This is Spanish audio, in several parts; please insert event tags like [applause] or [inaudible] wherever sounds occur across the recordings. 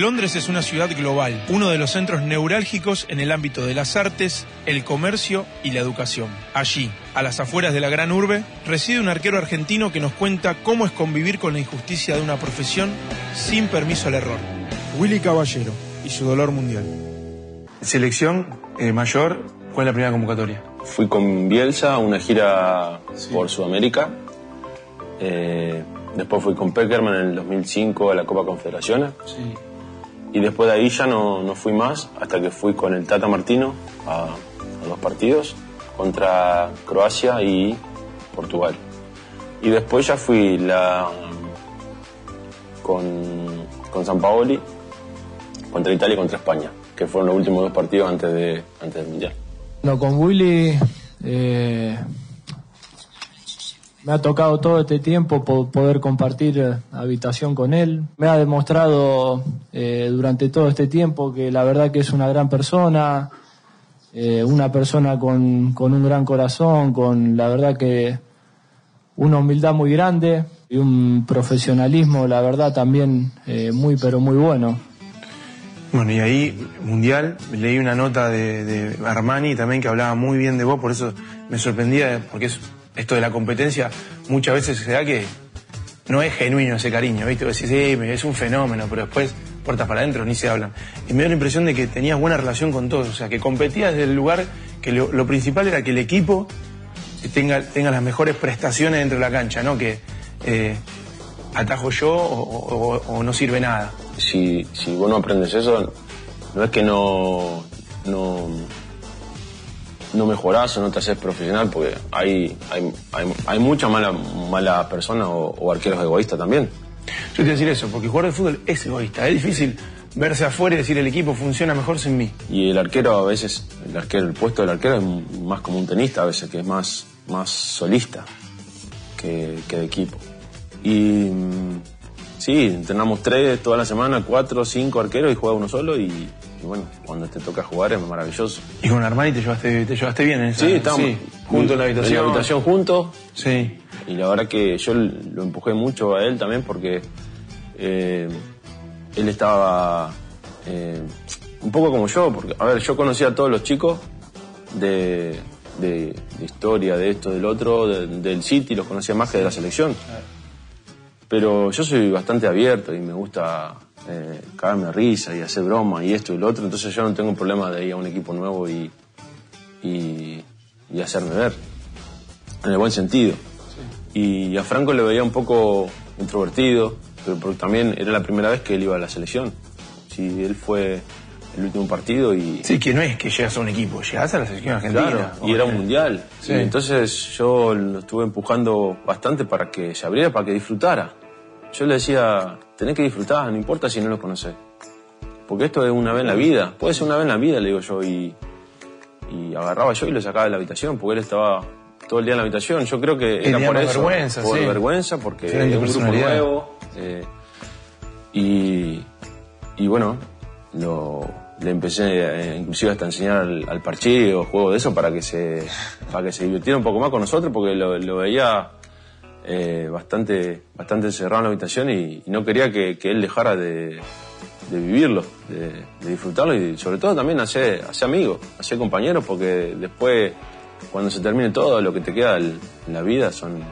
Londres es una ciudad global, uno de los centros neurálgicos en el ámbito de las artes, el comercio y la educación. Allí, a las afueras de la gran urbe, reside un arquero argentino que nos cuenta cómo es convivir con la injusticia de una profesión sin permiso al error. Willy Caballero y su dolor mundial. Selección eh, mayor, ¿cuál es la primera convocatoria? Fui con Bielsa a una gira por Sudamérica. Eh, después fui con Peckerman en el 2005 a la Copa Confederaciones. Sí. Y después de ahí ya no, no fui más hasta que fui con el Tata Martino a, a dos partidos contra Croacia y Portugal. Y después ya fui la, con, con San Paoli contra Italia y contra España, que fueron los últimos dos partidos antes, de, antes del Mundial. No, con Willy eh, me ha tocado todo este tiempo po- poder compartir eh, habitación con él. Me ha demostrado eh, durante todo este tiempo que la verdad que es una gran persona, eh, una persona con, con un gran corazón, con la verdad que una humildad muy grande y un profesionalismo, la verdad también muy pero muy bueno. Bueno, y ahí, Mundial, leí una nota de, de Armani también que hablaba muy bien de vos, por eso me sorprendía, porque es, esto de la competencia muchas veces se da que no es genuino ese cariño, ¿viste? Vos decís, sí, es un fenómeno, pero después, puertas para adentro, ni se hablan. Y me dio la impresión de que tenías buena relación con todos, o sea, que competías desde el lugar que lo, principal era que el equipo tenga, tenga las mejores prestaciones dentro de la cancha, ¿no? Que eh, atajo yo o- o- o no sirve nada. si, si vos no aprendes eso, no es que no, no, no mejorás o no te haces profesional, porque hay, hay, hay, hay muchas malas mala personas o, o arqueros egoístas también. Yo te voy a decir eso, porque jugar al fútbol es egoísta. Es difícil verse afuera y decir el equipo funciona mejor sin mí. Y el arquero a veces, el arquero, el puesto del arquero es más como un tenista a veces, que es más, más solista que, que de equipo. Y mm, sí, entrenamos tres toda la semana, cuatro, cinco arqueros y juega uno solo y, y bueno, cuando te toca jugar es maravilloso. Y con Armani te llevaste, te llevaste bien en esa Sí, estábamos juntos en la habitación. En la habitación juntos. Sí. Y la verdad que yo lo empujé mucho a él también porque eh, él estaba eh, un poco como yo. Porque, a ver, yo conocía a todos los chicos de, de- de historia, de esto, del otro, de- del City, los conocía más que de la selección. Pero yo soy bastante abierto y me gusta eh, cagarme risa y hacer broma y esto y lo otro. Entonces yo no tengo problema de ir a un equipo nuevo y, y, y hacerme ver. En el buen sentido. Y a Franco le veía un poco introvertido, pero porque también era la primera vez que él iba a la selección. Sí, él fue el último partido y... Sí, que no es que llegas a un equipo, llegas a la selección argentina. Claro, y era un mundial. Sí. Entonces yo lo estuve empujando bastante para que se abriera, para que disfrutara. Yo le decía, tenés que disfrutar, no importa si no lo conoces. Porque esto es una vez en la vida, puede ser una vez en la vida, le digo yo. Y, y agarraba yo y lo sacaba de la habitación, porque él estaba todo el día en la habitación. Yo creo que era por eso. vergüenza, por sí. vergüenza, porque es un grupo nuevo. eh, y, y bueno, lo, le empecé eh, inclusive hasta enseñar al, al parche o juego de eso para que se para que se divirtiera un poco más con nosotros porque lo, lo veía eh, bastante bastante encerrado en la habitación y, no quería que, él dejara de, vivirlo, de, disfrutarlo y sobre todo también hacer, hacer amigos, hacer compañeros porque después cuando se termine todo lo que te queda en la vida son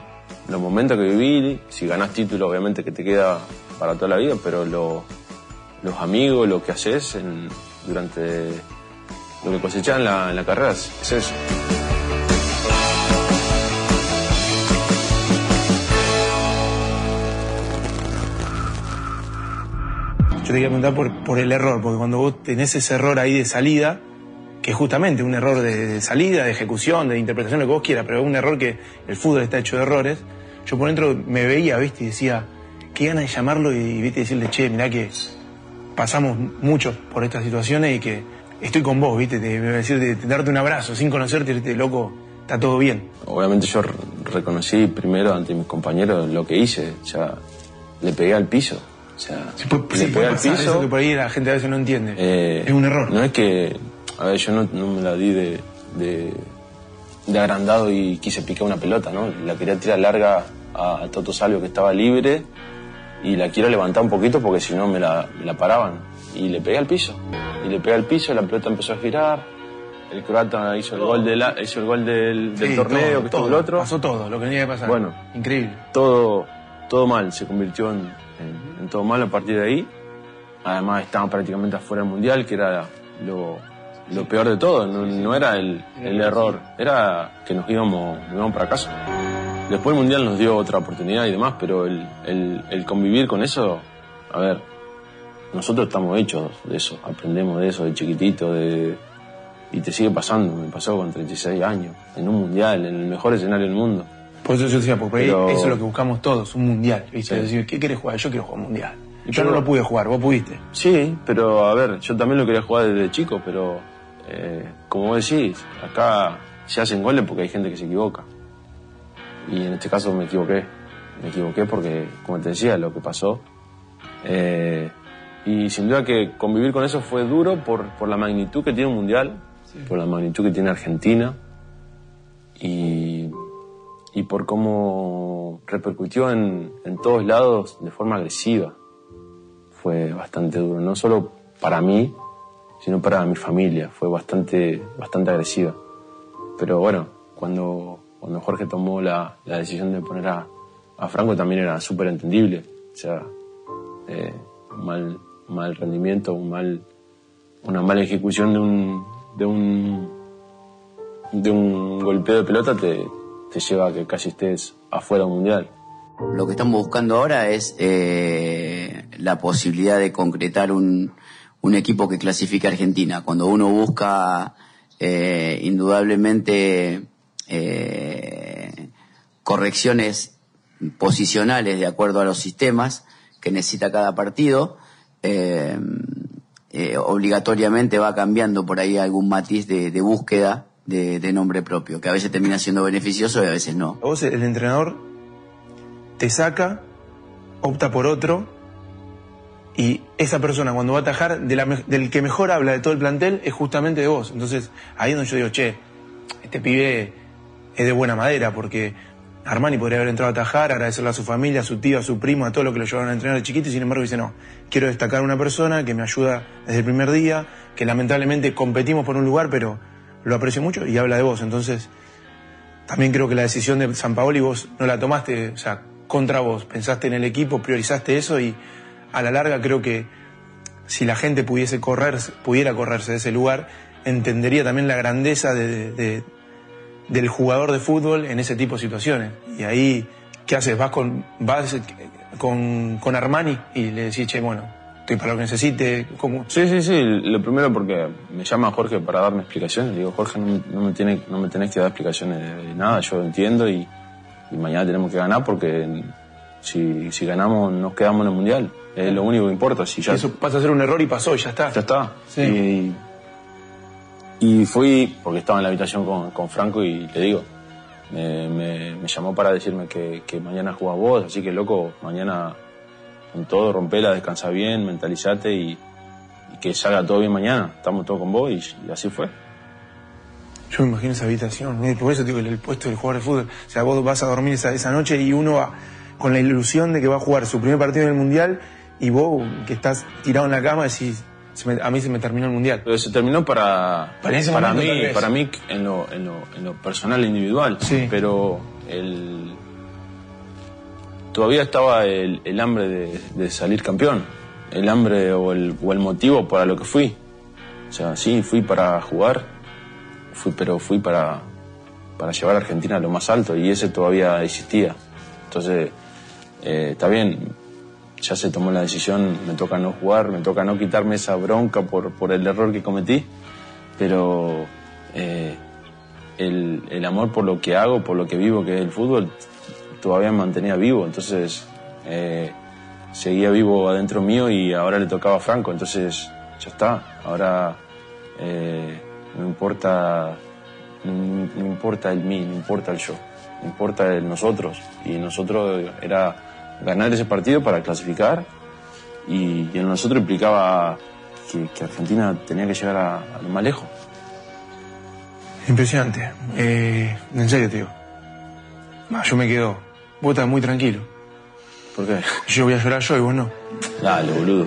los momentos que viví, si ganás título obviamente que te queda para toda la vida, pero lo- los amigos, lo que haces durante lo que cosechás en la, en la carrera es eso. Te quería preguntar por, por el error, porque cuando vos tenés ese error ahí de salida, que es justamente un error de, de salida, de ejecución, de interpretación, lo que vos quieras, pero es un error que el fútbol está hecho de errores, yo por dentro me veía, viste, y decía, qué ganas de llamarlo y, viste, decirle, che, mirá que pasamos muchos por estas situaciones y que estoy con vos, viste, de darte un abrazo sin conocerte y decirte, loco, está todo bien. Obviamente yo re- reconocí primero ante mis compañeros lo que hice, ya le pegué al piso. O sea, Sí, puede, sí, al piso. eso que por ahí la gente a veces no entiende. Eh, es un error. No es que, a ver, yo no, no me la di de, de, de agrandado y quise picar una pelota, ¿no? La quería tirar larga a, a Toto Salvio que estaba libre y la quiero levantar un poquito porque si no me la, me la paraban. y le pegué al piso. Y le pegué al piso, la pelota empezó a girar, el croata hizo el gol, de la- hizo el gol del, del Sí, torneo, todo, que todo. el otro. Pasó todo, lo que tenía que pasar. Bueno. Increíble. Todo, todo mal, se convirtió en, en- en todo mal a partir de ahí. Además estaban prácticamente afuera del mundial, que era lo, lo peor de todo. No, no era el, el error, era que nos íbamos, nos íbamos para casa. Después el mundial nos dio otra oportunidad y demás, pero el, el- el convivir con eso, a ver, nosotros estamos hechos de eso, aprendemos de eso de chiquitito, de, y te sigue pasando. Me pasó con 36 años, en un mundial, en el mejor escenario del mundo. Por eso yo decía, porque ahí Pero- eso es lo que buscamos todos, un mundial. ¿viste? Sí. Decir, ¿qué querés jugar? Yo quiero jugar un mundial. Y Yo no lo pude jugar, vos pudiste. Sí, pero a ver, yo también lo quería jugar desde chico, pero eh, como vos decís, acá se hacen goles porque hay gente que se equivoca. Y en este caso me equivoqué. Me equivoqué porque, como te decía, lo que pasó. eh, y sin duda que convivir con eso fue duro por, por la magnitud que tiene un mundial, por la magnitud que tiene Argentina y, y por cómo repercutió en, en todos lados de forma agresiva fue bastante duro, no solo para mí, sino para mi familia, fue bastante, bastante agresiva. Pero bueno, cuando, cuando Jorge tomó la, la decisión de poner a, a Franco también era súper entendible. O sea, eh, mal, mal rendimiento, un mal, una mala ejecución de un, de un, de un golpeo de pelota te, te lleva a que casi estés afuera mundial. Lo que estamos buscando ahora es eh, la posibilidad de concretar un, un equipo que clasifique a Argentina. Cuando uno busca eh, indudablemente eh, correcciones posicionales de acuerdo a los sistemas que necesita cada partido, obligatoriamente va cambiando por ahí algún matiz de búsqueda de, de nombre propio, que a veces termina siendo beneficioso y a veces no. Vos el entrenador te saca, opta por otro, y esa persona cuando va a atajar, del que mejor habla de todo el plantel es justamente de vos. Entonces ahí es donde yo digo, che, este pibe es de buena madera, porque Armani podría haber entrado a atajar, agradecerle a su familia, a su tío, a su primo, a todo lo que lo llevaron a entrenar de chiquito, y sin embargo dice, no, quiero destacar a una persona que me ayuda desde el primer día, que lamentablemente competimos por un lugar, pero lo aprecio mucho y habla de vos. Entonces, también creo que la decisión de San Paoli vos no la tomaste, o sea, contra vos. Pensaste en el equipo, priorizaste eso y a la larga creo que si la gente pudiese correr, pudiera correrse de ese lugar, entendería también la grandeza de- de- del jugador de fútbol en ese tipo de situaciones. Y ahí, ¿qué haces? Vas con, vas con, con Armani y le decís, che, bueno, estoy para lo que necesite. ¿cómo? Sí, sí, sí. Lo primero porque me llama Jorge para darme explicaciones. Le digo, Jorge, no me, no me tiene, no me tenés que dar explicaciones de, nada. Yo entiendo y, y mañana tenemos que ganar porque si, si ganamos nos quedamos en el Mundial. Es lo único que importa. Si ya, Eso pasa a ser un error y pasó, y ya está. ya está. Sí. Y, y fui, porque estaba en la habitación con, con Franco y le digo, me, me- me llamó para decirme que, que mañana jugás vos, así que loco, mañana con todo, rompela, descansa bien, mentalizate y, y que salga todo bien mañana. Estamos todos con vos y, y así fue. Yo me imagino esa habitación, ¿eh? por eso digo el, el puesto del jugador de fútbol. O sea, vos vas a dormir esa, esa noche y uno va con la ilusión de que va a jugar su primer partido en el Mundial y vos que estás tirado en la cama decís, "Se me- a mí se me terminó el Mundial. Pero se terminó para, Para momento, mí, para mí en lo, en lo, en lo personal e individual. Sí. Pero el, todavía estaba el, hambre de, salir campeón. El hambre o el, motivo para lo que fui. O sea, sí, fui para jugar, fui, pero fui para, para llevar a Argentina a lo más alto y ese todavía existía. Entonces, eh, está bien, ya se tomó la decisión, me toca no jugar, me toca no quitarme esa bronca por, por el error que cometí, pero eh, el amor por lo que hago, por lo que vivo, que es el fútbol, todavía me mantenía vivo, entonces eh, seguía vivo adentro mío y ahora le tocaba a Franco, entonces ya está, ahora eh, no importa no, importa el mí, no importa el yo, no importa el nosotros. Y nosotros era ganar ese partido para clasificar y, el nosotros implicaba que, Argentina tenía que llegar a, lo más lejos. Impresionante. Eh, en serio digo. Va, yo me quedo. Vos estás muy tranquilo. ¿Por qué? Yo voy a llorar yo y vos no. Dale, boludo.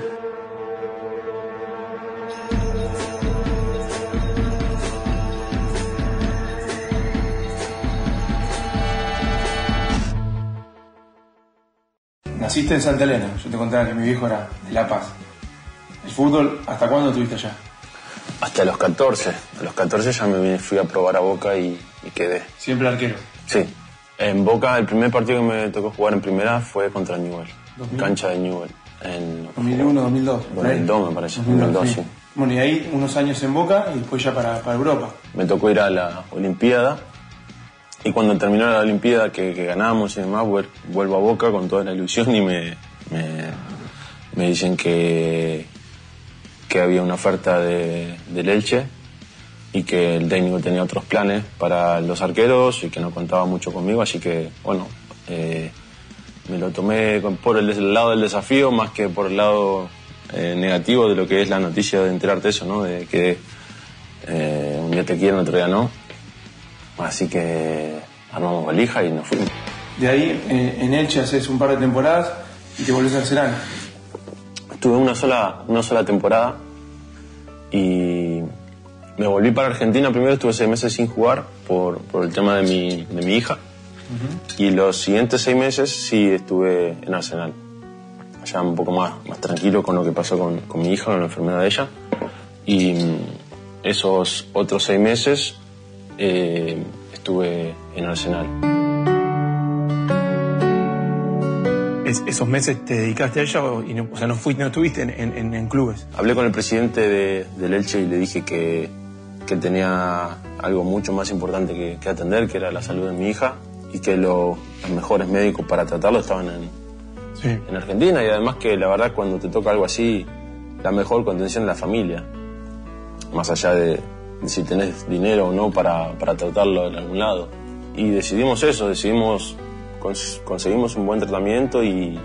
Naciste en Santa Elena. Yo te contaba que mi viejo era de La Paz. ¿El fútbol hasta cuándo tuviste allá? Hasta los 14. A los 14 ya me fui a probar a Boca y quedé. ¿Siempre arquero? Sí. En Boca, el primer partido que me tocó jugar en primera fue contra Newell. 2000. Cancha de Newell. En 2001, 2002. por ahí. 2002 me parece. 2002, sí. Bueno, y ahí unos años en Boca y después ya para, para Europa. Me tocó ir a la Olimpiada. Y cuando terminó la Olimpiada, que, que ganamos y demás, vuel- vuelvo a Boca con toda la ilusión y me, me, me dicen que, que había una oferta de, del Elche y que el técnico tenía otros planes para los arqueros y que no contaba mucho conmigo, así que, bueno, eh, me lo tomé por el, lado del desafío más que por el lado eh, negativo de lo que es la noticia de enterarte eso, ¿no? De que eh, un día te quieren, otro día no. Así que armamos valija y nos fuimos. De ahí eh, en Elche haces un par de temporadas y te volvés a Arsenal. Tuve una sola, una sola temporada y me volví para Argentina. Primero estuve seis meses sin jugar por, por el tema de mi, de mi hija. Y los siguientes seis meses sí estuve en Arsenal. Ya un poco más, más tranquilo con lo que pasó con, con mi hija, con la enfermedad de ella. Y mm, esos otros seis meses eh, estuve en Arsenal. Es- esos meses te dedicaste a ella o, y no, o sea, no, fuiste, no estuviste en- en clubes. Hablé con el presidente de, del Elche y le dije que, que tenía algo mucho más importante que, que atender, que era la salud de mi hija, y que lo- los mejores médicos para tratarlo estaban en, Sí. en Argentina, y además que la verdad cuando te toca algo así, la mejor contención es la familia, más allá de, de si tenés dinero o no para, para tratarlo en algún lado. Y decidimos eso, decidimos, cons- conseguimos un buen tratamiento y,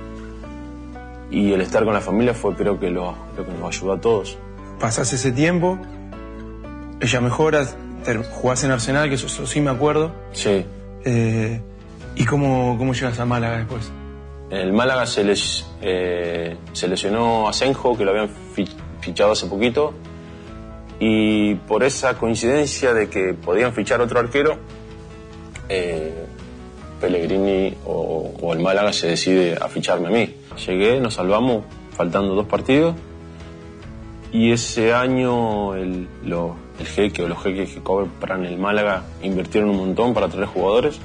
y el estar con la familia fue creo que lo, lo que nos ayudó a todos. Pasás ese tiempo, ella mejora, jugás en Arsenal, que eso, eso sí me acuerdo. Sí, Eh, ¿Y cómo, cómo llegas a Málaga después? el Málaga se, les, eh, se lesionó a Senjo, que lo habían fi- fichado hace poquito, y por esa coincidencia de que podían fichar otro arquero, eh, Pellegrini o, o el Málaga se decide a ficharme a mí. Llegué, nos salvamos faltando dos partidos y ese año el, lo- el jeque o los jeques que cobran el Málaga invirtieron un montón para traer jugadores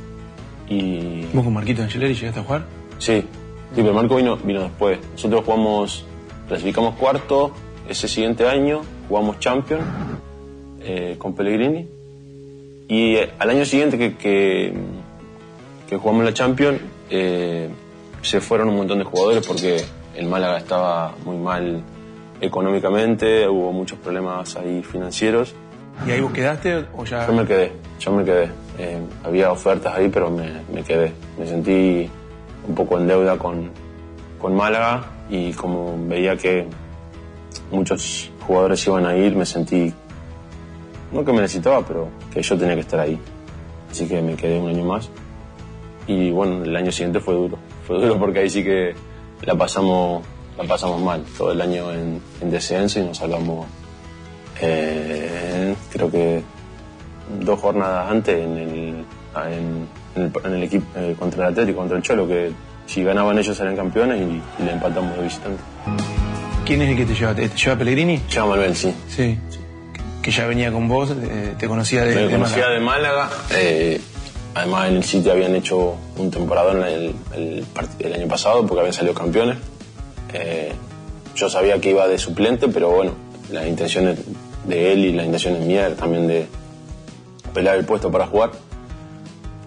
y ¿Vos con Marquito Angeleri llegaste a jugar? Sí, sí, pero Marco vino, vino después. Nosotros jugamos, clasificamos cuarto ese siguiente año, jugamos Champions eh, con Pellegrini. Y eh, al año siguiente que, que, que jugamos la Champions, eh, se fueron un montón de jugadores porque el Málaga estaba muy mal económicamente, hubo muchos problemas ahí financieros. ¿Y ahí vos quedaste o ya...? Yo me quedé, yo me quedé. Eh, había ofertas ahí, pero me, me quedé. Me sentí un poco en deuda con, con Málaga y como veía que muchos jugadores iban a ir, me sentí, no que me necesitaba, pero que yo tenía que estar ahí. Así que me quedé un año más. Y bueno, el año siguiente fue duro. Fue duro porque ahí sí que la pasamos, la pasamos mal. Todo el año en, en descenso y nos salvamos eh, creo que dos jornadas antes en el, en, en el, en el equipo eh, contra el Atlético, contra el Cholo, que si ganaban ellos eran campeones y, y le empatamos de visitante. ¿Quién es el que te lleva? ¿Te, te lleva Pellegrini? Llama Manuel, sí. Sí. Que ya venía con vos, eh, te conocía de, Me de conocía Málaga. de Málaga. eh, además, en el City habían hecho un temporadón el, el, el año pasado porque habían salido campeones. Yo sabía que iba de suplente, pero bueno, las intenciones de él y las intenciones mías también de pelear el puesto para jugar.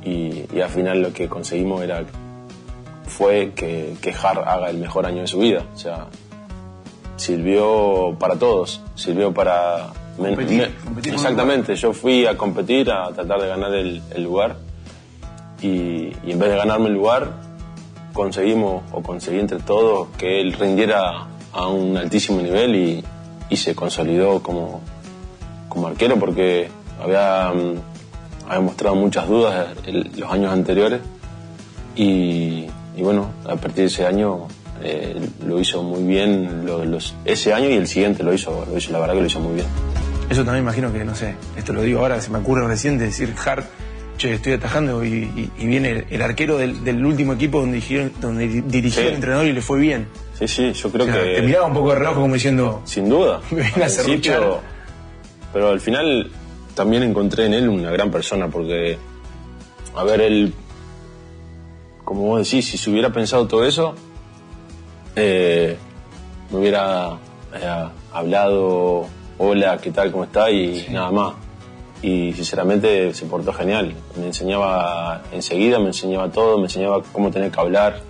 Y, y al final lo que conseguimos era fue que, que Hart haga el mejor año de su vida. O sea, sirvió para todos, sirvió para... Competir, me- competir con exactamente, yo fui a competir, a tratar de ganar el, el lugar y, y en vez de ganarme el lugar, conseguimos o conseguí entre todos que él rindiera a un altísimo nivel y, y se consolidó como, como arquero porque había, mm, había mostrado muchas dudas los años anteriores y, bueno, a partir de ese año eh, lo hizo muy bien, ese año y el siguiente lo hizo, lo hizo, la verdad que lo hizo muy bien. Eso también imagino que, no sé, esto lo digo ahora, se me ocurre recién de decir Hart, che, estoy atajando y, y- y viene el, el arquero del, del último equipo donde, dirigió Sí. el entrenador y le fue bien. Sí, sí, yo creo O sea, que... Te miraba un poco de reojo como diciendo, Sin duda. [laughs] Me Al a principio, pero al final también encontré en él una gran persona porque, a ver, él, como vos decís, si se hubiera pensado todo eso, eh, me hubiera eh, hablado, hola, ¿qué tal, cómo está? Y nada más. Y sinceramente se portó genial. Me enseñaba enseguida, me enseñaba todo, me enseñaba cómo tener que hablar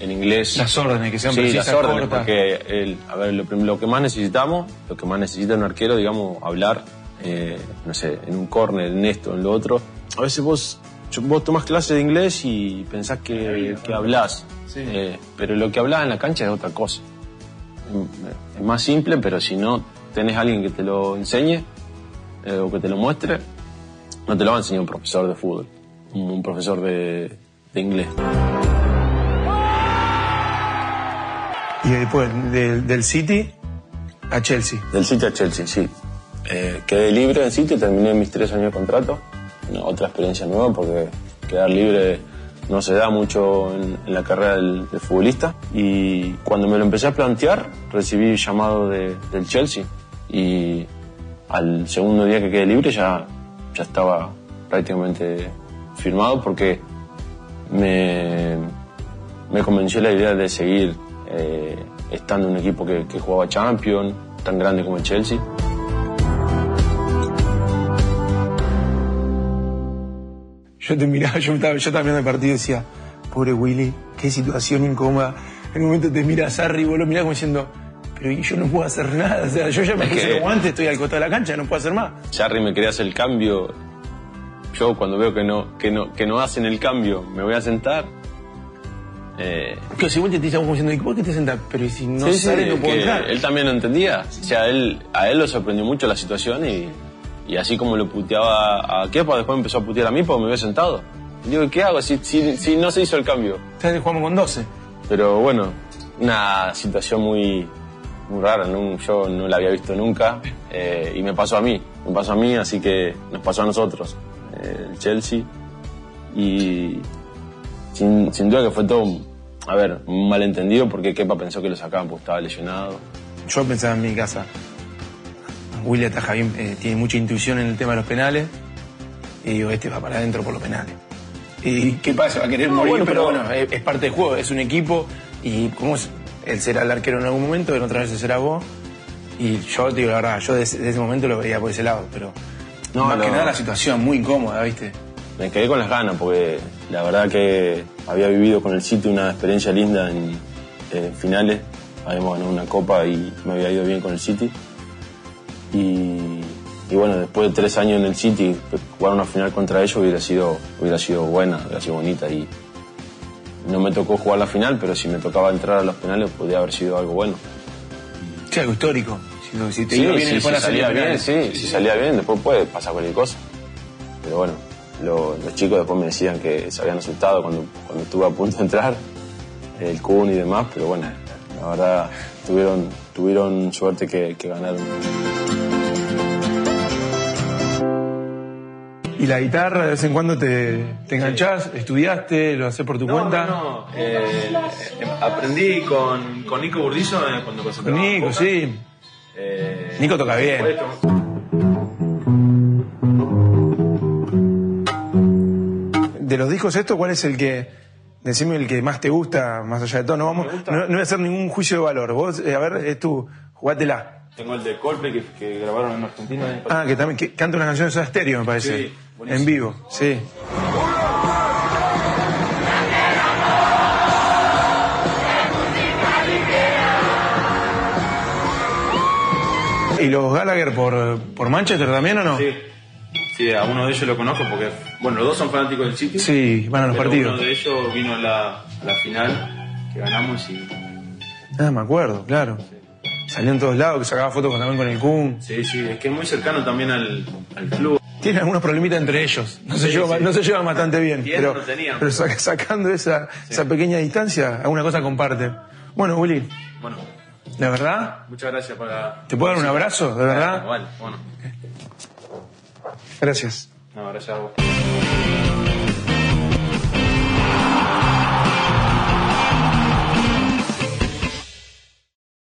en inglés. las órdenes, que sean Sí, precisas, las órdenes, cortas. porque el, a ver, lo, lo que más necesitamos, lo que más necesita un arquero, digamos, hablar, eh, no sé, en un córner, en esto, en lo otro. A veces vos, vos tomás clases de inglés y pensás que, que hablás, Sí. eh, pero lo que hablás en la cancha es otra cosa. Mm, Es más simple, pero si no tenés a alguien que te lo enseñe eh, o que te lo muestre, no te lo va a enseñar un profesor de fútbol, un, profesor de, de inglés. Y después del, del City a Chelsea. Del City a Chelsea, sí. Eh, quedé libre en City, terminé mis tres años de contrato. Una- otra experiencia nueva porque quedar libre no se da mucho en, en la carrera del, del futbolista. Y cuando me lo empecé a plantear, recibí llamado de- del Chelsea. Y al segundo día que quedé libre ya, ya estaba prácticamente firmado porque me, me convenció la idea de seguir eh, estando en un equipo que, jugaba Champions, tan grande como el Chelsea. Yo te miraba, yo, estaba, yo también el partido decía, pobre Willy, qué situación incómoda. En un momento te mira Sarri y vos lo mirás como diciendo, pero yo no puedo hacer nada. O sea, yo ya me Es puse los guantes, estoy al costado de la cancha, no puedo hacer más. Charry me quería hacer el cambio. Yo cuando veo que no, que no, que no hacen el cambio, me voy a sentar. Eh, Pero si vos te estás como diciendo, ¿y por qué te sentás? Pero ¿y si no sí, sí, sale, no puedo entrar. él también lo entendía. O sea, él, a él lo sorprendió mucho la situación y, y así como lo puteaba a Kepa, después empezó a putear a mí porque me había sentado. Y digo, ¿qué hago si, si, si no se hizo el cambio? Ustedes jugamos con 12. Pero bueno, una situación muy, muy rara, ¿no? yo no la había visto nunca eh, y me pasó a mí, me pasó a mí, así que nos pasó a nosotros, eh, el Chelsea. Y sin, sin duda que fue todo, un- a ver, un malentendido porque Kepa pensó que lo sacaban porque estaba lesionado. Yo pensaba en mi casa, Willy ataja bien, eh, tiene mucha intuición en el tema de los penales. Y digo, este va para adentro por los penales. ¿Y qué pasa? Va a querer No, morir, bueno, pero, pero- bueno, es, es parte del juego, es un equipo. Y como es, él será el arquero en algún momento, en otra vez será vos. Y yo te digo la verdad, yo desde, desde ese momento lo veía por ese lado, pero No, más que nada la situación muy incómoda, ¿viste? Me quedé con las ganas porque la verdad que había vivido con el City una experiencia linda en, en finales. Habíamos ganado una copa y me había ido bien con el City. Y, y bueno, después de tres años en el City, jugar una final contra ellos hubiera sido, hubiera sido buena, hubiera sido bonita. Y no me tocó jugar la final, pero si me tocaba entrar a los penales podría haber sido algo bueno. Sí, algo histórico. Si, si te Sí, iba bien sí, después si salía bien, sí, si salía bien, después puede pasar cualquier cosa. Pero bueno, lo- los chicos después me decían que se habían asustado cuando, cuando estuve a punto de entrar, el Kun y demás, pero bueno, la verdad tuvieron, tuvieron suerte que, que ganaron. Y la guitarra, de vez en cuando te, te enganchás, estudiaste, lo haces por tu cuenta. Eh, aprendí con, con Nico Burdizo cuando Con Nico, sí. Nico toca bien. De los discos estos, ¿cuál es el que, decime el que más te gusta, más allá de todo? No, vamos, no, no voy a hacer ningún juicio de valor. Vos, eh, a ver, es tu, jugátela. Tengo el de Coldplay que, que grabaron en Argentina. Ah, que también que canta una canción de estéreo, me parece. Sí, buenísimo. en vivo, sí. ¿Y los Gallagher por, por Manchester también o no? Sí. Sí, a uno de ellos lo conozco porque, bueno, los dos son fanáticos del City. Sí, van a los pero partidos. Uno de ellos vino a la, a la final que ganamos y. Ah, me acuerdo, claro. Salió en todos lados, que sacaba fotos también con el Kun. Sí, sí, es que es muy cercano también al, al club. Tienen algunos problemitas entre ellos. No, se, Sí, llevan, sí. no se llevan bastante bien. Pero, no sacando esa, esa pequeña distancia, alguna cosa comparten. Bueno, Willy, Bueno, la verdad, muchas gracias para. ¿te puedo dar un abrazo? ¿De verdad? Vale, bueno. Gracias. No, gracias a vos.